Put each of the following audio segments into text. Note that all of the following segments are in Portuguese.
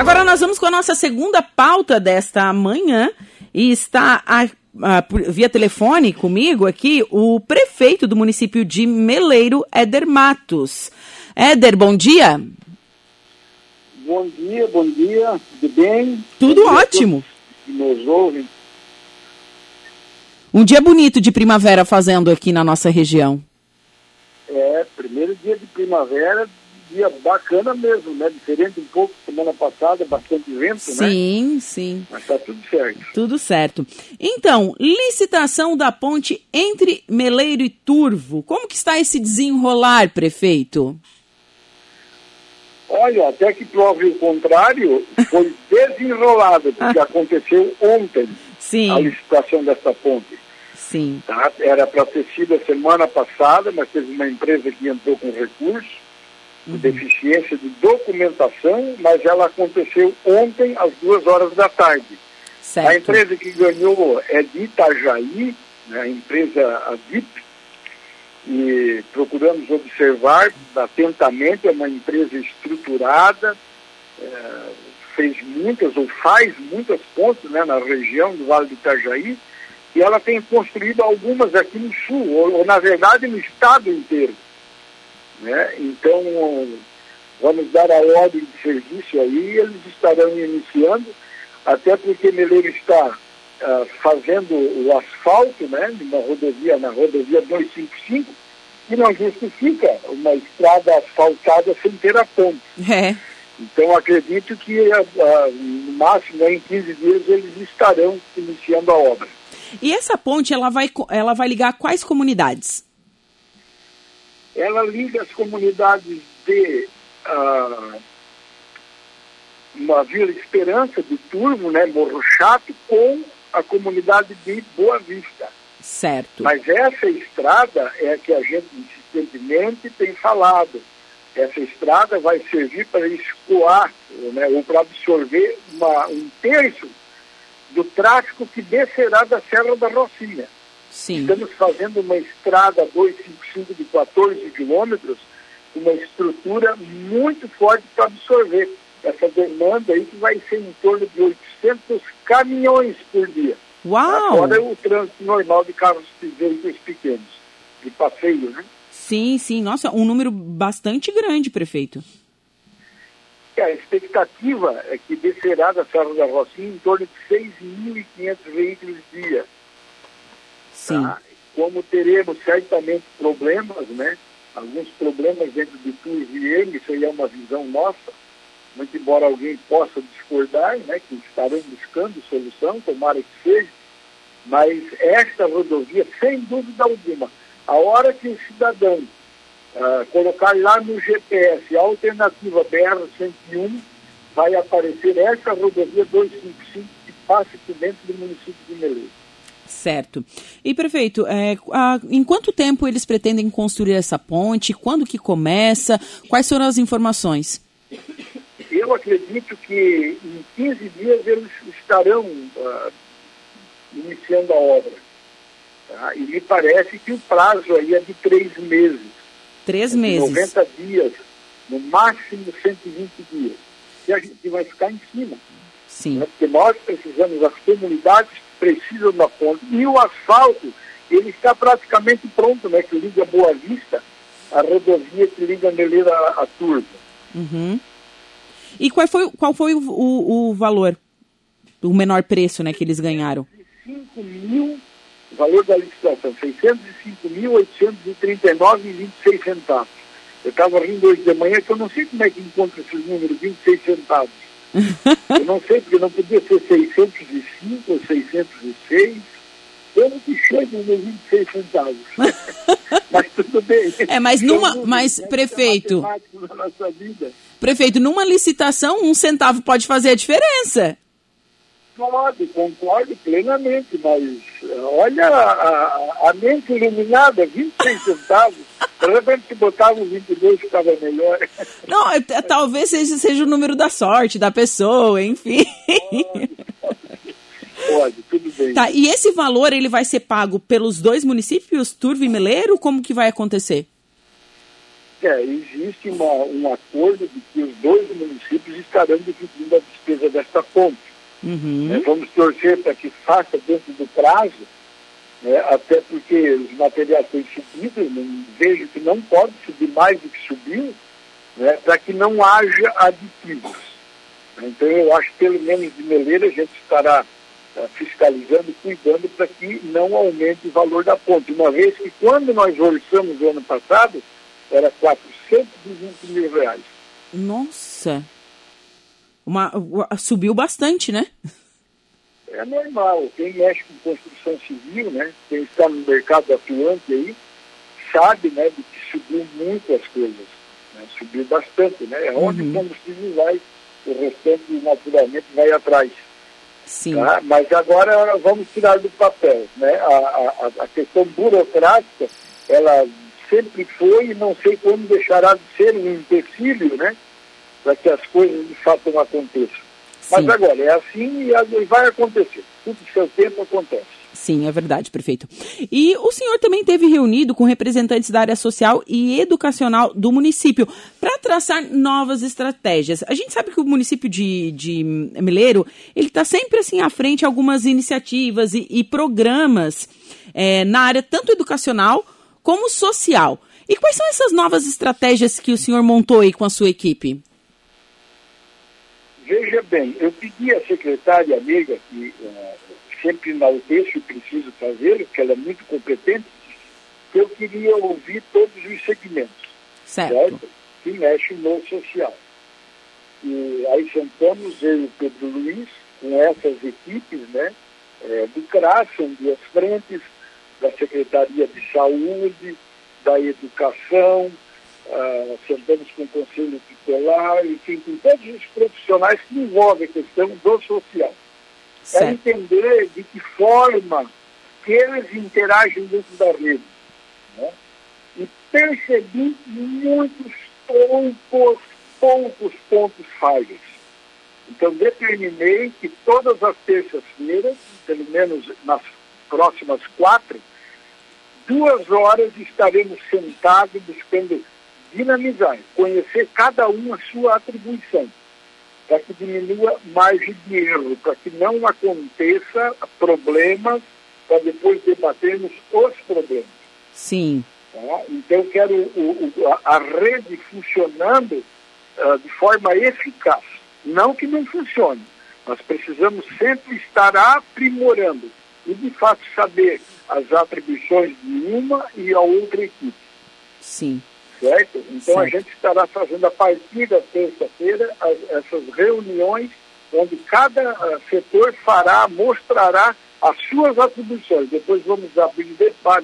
Agora nós vamos com a nossa segunda pauta desta manhã e está a, a, via telefone comigo aqui o prefeito do município de Meleiro, Éder Matos. Éder, bom dia. Bom dia, bom dia, tudo bem? Tudo bom ótimo. Que nos ouvem. Um dia bonito de primavera fazendo aqui na nossa região. É, primeiro dia de primavera dia bacana mesmo, né? Diferente um pouco semana passada, bastante vento, sim, né? Sim, sim. Mas tá tudo certo. Tudo certo. Então, licitação da ponte entre Meleiro e Turvo. Como que está esse desenrolar, prefeito? Olha, até que prove o contrário, foi desenrolado, porque aconteceu ontem sim. a licitação dessa ponte. Sim. Tá? Era para ter sido a semana passada, mas teve uma empresa que entrou com recurso uhum. deficiência de documentação, mas ela aconteceu ontem às duas horas da tarde. Certo. A empresa que ganhou é de Itajaí, né, a empresa a VIP, e procuramos observar atentamente, é uma empresa estruturada, é, fez muitas ou faz muitas pontes né, na região do Vale do Itajaí, e ela tem construído algumas aqui no sul, ou, ou na verdade no estado inteiro. Né? Então, vamos dar a ordem de serviço aí, eles estarão iniciando, até porque Meleiro está uh, fazendo o asfalto né, na rodovia, na rodovia 255, e não justifica uma estrada asfaltada sem ter a ponte. É. Então, acredito que uh, no máximo em 15 dias eles estarão iniciando a obra. E essa ponte, ela vai, ela vai ligar quais comunidades? Ela liga as comunidades de uh, uma Vila Esperança, de Turvo, né, Morro Chato, com a comunidade de Boa Vista. Certo. Mas essa estrada é a que a gente insistentemente tem falado. Essa estrada vai servir para escoar, né, ou para absorver uma, um terço do tráfego que descerá da Serra da Rocinha. Sim. Estamos fazendo uma estrada 255 de 14 quilômetros, uma estrutura muito forte para absorver essa demanda aí que vai ser em torno de 800 caminhões por dia. Uau! Agora o trânsito normal de carros de veículos pequenos, de passeio, né? Sim, sim. Nossa, um número bastante grande, prefeito. É, a expectativa é que descerá da Serra da Rocinha em torno de 6.500 veículos dia. Sim. Tá? Como teremos certamente problemas, né? Alguns problemas dentro de TUS e ele, isso aí é uma visão nossa, muito embora alguém possa discordar, né? Que estarão buscando solução, tomara que seja, mas esta rodovia, sem dúvida alguma, a hora que o cidadão uh, colocar lá no GPS a alternativa BR-101, vai aparecer essa rodovia 255 que passa por dentro do município de Meleiro. Certo. E, prefeito, é, a, em quanto tempo eles pretendem construir essa ponte? Quando que começa? Quais foram as informações? Eu acredito que em 15 dias eles estarão uh, iniciando a obra. Tá? E me parece que o prazo aí é de três meses. Três é meses. 90 dias, no máximo 120 dias. E a gente vai ficar em cima. Sim. Né? Porque nós precisamos, as comunidades precisam da ponte. E o asfalto, ele está praticamente pronto, né? Que liga Boa Vista, a rodovia que liga Meleira a, a Turva. Uhum. E qual foi, qual foi o, o, o, valor, o menor preço, né, que eles ganharam? 5 mil, valor da licitação, 605.839,26 centavos. Eu estava rindo hoje de manhã que eu não sei como é que encontra esses números, 26 centavos. Eu não sei, porque não podia ser 605 ou 606. Como que chega nos 26 centavos? mas tudo bem. É, mas numa. Mas, né, prefeito. Prefeito, numa licitação, um centavo pode fazer a diferença. Pode, concordo plenamente, mas olha a, a, mente iluminada, 26 centavos. De repente, se botava 22, ficava melhor. Não, é, talvez seja, seja o número da sorte da pessoa, enfim. Pode, pode, tudo bem. Tá, e esse valor ele vai ser pago pelos dois municípios, Turvo e Meleiro? Como que vai acontecer? É, existe uma, um acordo de que os dois municípios estarão dividindo a despesa desta ponte. Uhum. É, vamos torcer para que faça dentro do prazo, né, até porque os materiais têm subido, não, vejo que não pode subir mais do que subiu, né, para que não haja aditivos. Então eu acho que pelo menos de Meleira a gente estará uh, fiscalizando, cuidando para que não aumente o valor da ponte, uma vez que quando nós orçamos o ano passado, era 420 mil reais. Nossa! Uma, subiu bastante, né? É normal. Quem mexe com construção civil, né? Quem está no mercado atuante aí, sabe, né, de que subiu muito as coisas. Né? Subiu bastante, né? É onde uhum. o combustível vai, o restante naturalmente vai atrás. Sim. Tá? Mas agora vamos tirar do papel, né? A, a, a questão burocrática, ela sempre foi e não sei quando deixará de ser um empecilho, né? Para que as coisas de fato não aconteçam. Mas Sim. agora, é assim e vai acontecer. Tudo seu tempo acontece. Sim, é verdade, prefeito. E o senhor também teve reunido com representantes da área social e educacional do município para traçar novas estratégias. A gente sabe que o município de, de Mileiro, ele está sempre assim à frente algumas iniciativas e, e programas é, na área tanto educacional como social. E quais são essas novas estratégias que o senhor montou aí com a sua equipe? Veja bem, eu pedi à secretária amiga, que uh, sempre enalteço e preciso fazer, porque ela é muito competente, que eu queria ouvir todos os segmentos. Certo. certo? Que mexem no social. E aí sentamos eu e o Pedro Luiz, com essas equipes, né, é, do CRAS, são duas frentes, da Secretaria de Saúde, da Educação, uh, sentamos com o Conselho Tutelar, enfim, com todos os profissionais que envolvem a questão do social. Para entender de que forma que eles interagem dentro da rede. Né? E percebi muitos poucos, poucos pontos falhos. Então, determinei que todas as terças-feiras, pelo menos nas próximas quatro, duas horas estaremos sentados buscando dinamizar, conhecer cada um a sua atribuição, para que diminua margem de erro, para que não aconteça problemas, para depois debatermos os problemas. Sim. Tá? Então, quero o, o, a rede funcionando uh, de forma eficaz. Não que não funcione, nós precisamos sempre estar aprimorando e, de fato, saber as atribuições de uma e a outra equipe. Sim. Certo? Então certo. a gente estará fazendo a partir da terça-feira essas reuniões onde cada uh, setor fará, mostrará as suas atribuições. Depois vamos abrir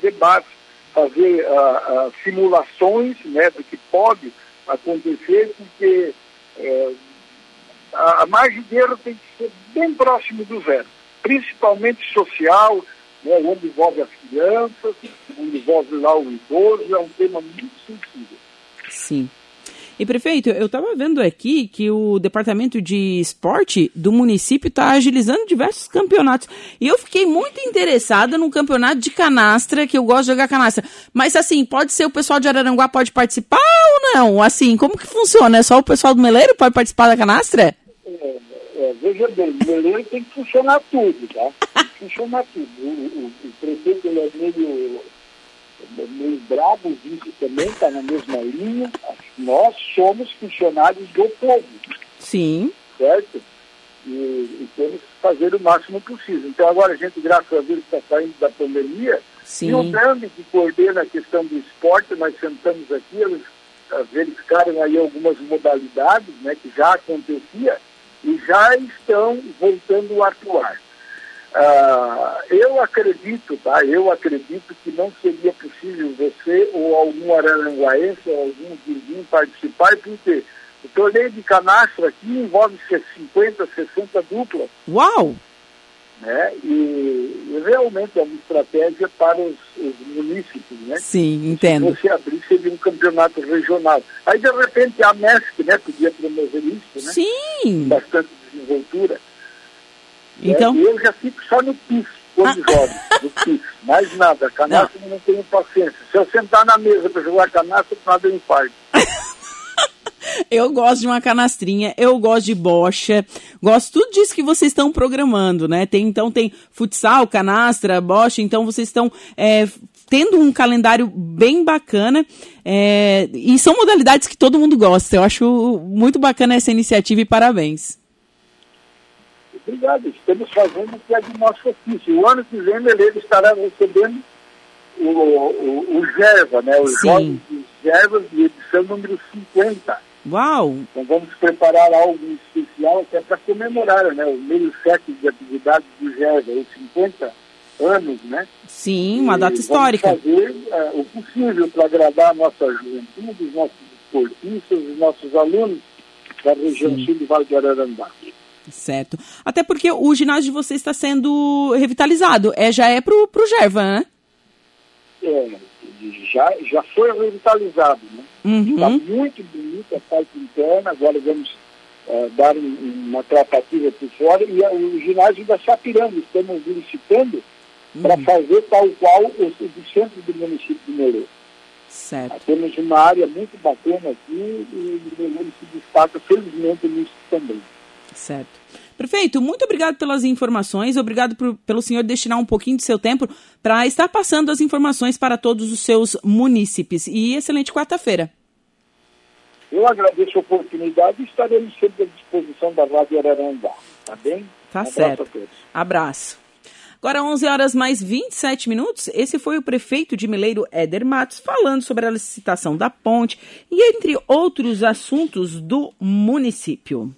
debates, fazer uh, uh, simulações né, do que pode acontecer, porque uh, a margem de erro tem que ser bem próximo do zero, principalmente social, né, onde envolve as crianças, onde envolve lá o idoso, é um tema muito sensível. Sim. E prefeito, eu estava vendo aqui que o departamento de esporte do município está agilizando diversos campeonatos. E eu fiquei muito interessada no campeonato de canastra, que eu gosto de jogar canastra. Mas assim, pode ser o pessoal de Araranguá pode participar ou não? Assim, como que funciona? É só o pessoal do Meleiro pode participar da canastra? É, é, veja bem, o Meleiro tem que funcionar tudo, tá? Tem que funcionar tudo. O, o, o prefeito ele é meio meio bravo, vice também está na mesma linha. Nós somos funcionários do povo. Sim. Certo? E, e, temos que fazer o máximo possível. Então agora a gente, graças a Deus, está saindo da pandemia. Sim. E o Dami, que coordena a questão do esporte, nós sentamos aqui, eles verificaram aí algumas modalidades né, que já acontecia e já estão voltando a atuar. Uh, eu acredito, tá? Eu acredito que não seria possível você ou algum araranguaense ou algum vizinho participar, porque o torneio de canastra aqui envolve 50, 60 duplas. Uau! Né? E, realmente é uma estratégia para os, os municípios, né? Sim, entendo. Se você abrir, seria um campeonato regional. Aí, de repente, a MESC, né, podia promover isso, né? Sim! Bastante desenvoltura. Então... É, eu já fico só no pif, quando ah. jogo, no pif, mais nada. Canastra não. não tenho paciência. Se eu sentar na mesa para jogar canastra, nada eu infarto. Eu gosto de uma canastrinha, eu gosto de bocha, gosto tudo disso que vocês estão programando, né? Tem, então tem futsal, canastra, bocha, então vocês estão é, tendo um calendário bem bacana é, e são modalidades que todo mundo gosta. Eu acho muito bacana essa iniciativa e parabéns. Obrigado, estamos fazendo o que é de nosso ofício. O ano que vem ele estará recebendo o, o, o GERVA, né? Os Sim. Jogos de Gervas de edição número 50. Uau! Então vamos preparar algo especial até para comemorar né, o meio século de atividade do GERVA, os 50 anos, né? Sim, uma data histórica. Vamos fazer é, o possível para agradar a nossa juventude, os nossos esportistas, os nossos alunos da região Sim. sul do Vale do Ararandá. Certo. Até porque o ginásio de vocês está sendo revitalizado. É, já é pro, pro Gerva, né? É, já, já foi revitalizado, né? Uhum. Está muito bonita a parte interna, agora vamos uh, dar um, uma tratativa por fora e uh, o ginásio ainda está pirando, estamos verificando uhum. para fazer tal qual o, o centro do município de Meleiro. Certo. temos uma área muito bacana aqui e o Meleiro se destaca felizmente nisso também. Certo. Prefeito, muito obrigado pelas informações, obrigado por, pelo senhor destinar um pouquinho de seu tempo para estar passando as informações para todos os seus munícipes. E excelente quarta-feira. Eu agradeço a oportunidade e estaremos sempre à disposição da Rádio Ararandá. Tá bem? Tá um certo. Abraço a todos. Abraço. Agora, 11 horas mais 27 minutos, esse foi o prefeito de Mileiro, Éder Matos, falando sobre a licitação da ponte e entre outros assuntos do município.